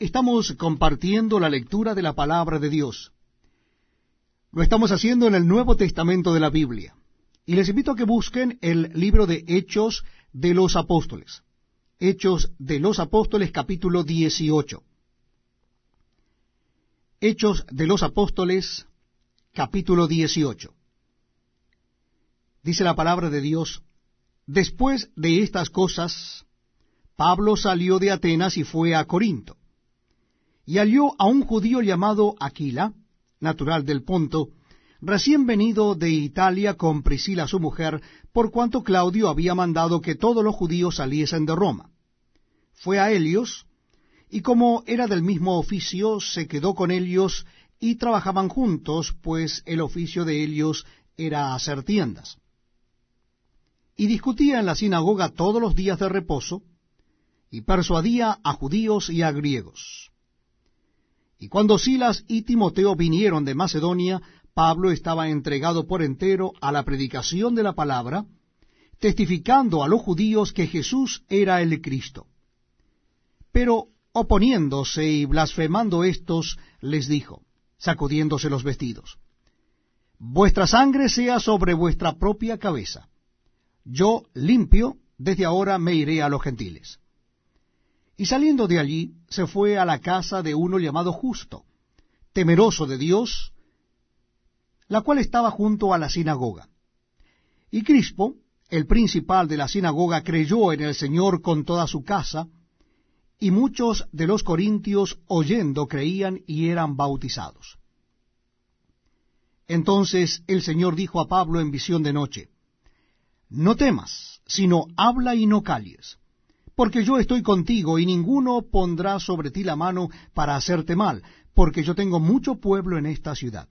Estamos compartiendo la lectura de la palabra de Dios. Lo estamos haciendo en el Nuevo Testamento de la Biblia. Y les invito a que busquen el libro de Hechos de los Apóstoles. Hechos de los Apóstoles capítulo 18. Hechos de los Apóstoles capítulo 18. Dice la palabra de Dios, después de estas cosas, Pablo salió de Atenas y fue a Corinto y halló a un judío llamado Aquila, natural del Ponto, recién venido de Italia con Priscila su mujer, por cuanto Claudio había mandado que todos los judíos saliesen de Roma. Fue a Helios, y como era del mismo oficio, se quedó con ellos y trabajaban juntos, pues el oficio de Helios era hacer tiendas. Y discutía en la sinagoga todos los días de reposo, y persuadía a judíos y a griegos. Y cuando Silas y Timoteo vinieron de Macedonia, Pablo estaba entregado por entero a la predicación de la palabra, testificando a los judíos que Jesús era el Cristo. Pero oponiéndose y blasfemando éstos, les dijo, sacudiéndose los vestidos, Vuestra sangre sea sobre vuestra propia cabeza. Yo, limpio, desde ahora me iré a los gentiles. Y saliendo de allí, se fue a la casa de uno llamado Justo, temeroso de Dios, la cual estaba junto a la sinagoga. Y Crispo, el principal de la sinagoga, creyó en el Señor con toda su casa, y muchos de los corintios oyendo creían y eran bautizados. Entonces el Señor dijo a Pablo en visión de noche, No temas, sino habla y no calles porque yo estoy contigo, y ninguno pondrá sobre ti la mano para hacerte mal, porque yo tengo mucho pueblo en esta ciudad.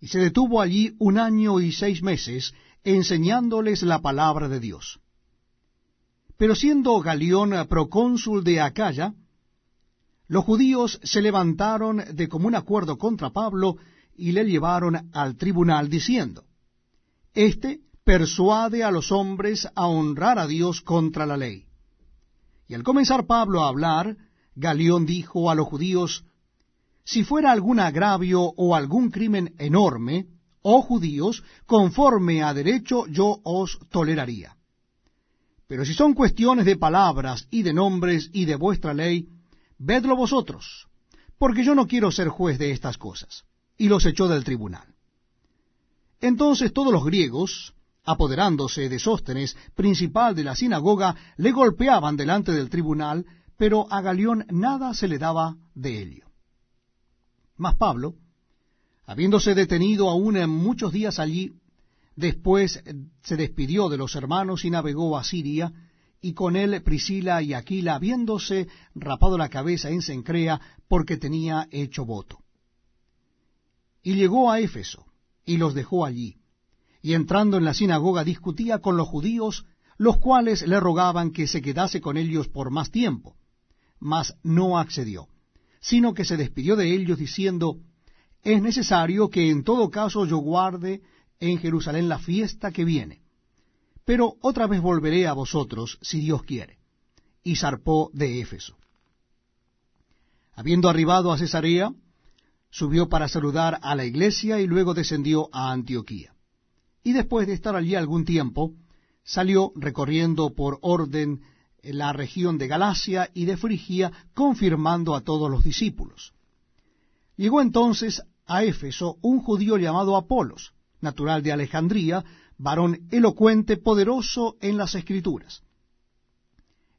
Y se detuvo allí un año y seis meses, enseñándoles la palabra de Dios. Pero siendo Galión procónsul de Acaya, los judíos se levantaron de común acuerdo contra Pablo y le llevaron al tribunal diciendo, Este persuade a los hombres a honrar a Dios contra la ley. Y al comenzar Pablo a hablar, Galión dijo a los judíos, Si fuera algún agravio o algún crimen enorme, oh judíos, conforme a derecho yo os toleraría. Pero si son cuestiones de palabras y de nombres y de vuestra ley, vedlo vosotros, porque yo no quiero ser juez de estas cosas. Y los echó del tribunal. Entonces todos los griegos, apoderándose de Sóstenes, principal de la sinagoga, le golpeaban delante del tribunal, pero a Galión nada se le daba de ello. Mas Pablo, habiéndose detenido aún en muchos días allí, después se despidió de los hermanos y navegó a Siria, y con él Priscila y Aquila, habiéndose rapado la cabeza en Sencrea, porque tenía hecho voto. Y llegó a Éfeso, y los dejó allí y entrando en la sinagoga discutía con los judíos, los cuales le rogaban que se quedase con ellos por más tiempo. Mas no accedió, sino que se despidió de ellos diciendo, es necesario que en todo caso yo guarde en Jerusalén la fiesta que viene. Pero otra vez volveré a vosotros, si Dios quiere. Y zarpó de Éfeso. Habiendo arribado a Cesarea, subió para saludar a la iglesia y luego descendió a Antioquía y después de estar allí algún tiempo, salió recorriendo por orden la región de Galacia y de Frigia, confirmando a todos los discípulos. Llegó entonces a Éfeso un judío llamado Apolos, natural de Alejandría, varón elocuente, poderoso en las escrituras.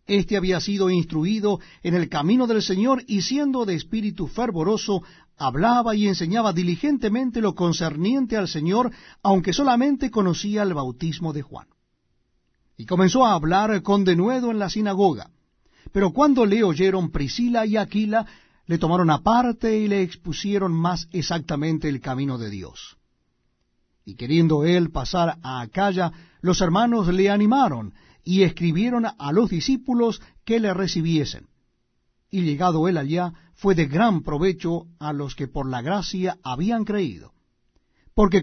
Este había sido instruido en el camino del Señor y siendo de espíritu fervoroso, hablaba y enseñaba diligentemente lo concerniente al Señor, aunque solamente conocía el bautismo de Juan. Y comenzó a hablar con denuedo en la sinagoga. Pero cuando le oyeron Priscila y Aquila, le tomaron aparte y le expusieron más exactamente el camino de Dios. Y queriendo él pasar a Acaya, los hermanos le animaron y escribieron a los discípulos que le recibiesen. Y llegado él allá, fue de gran provecho a los que por la gracia habían creído, porque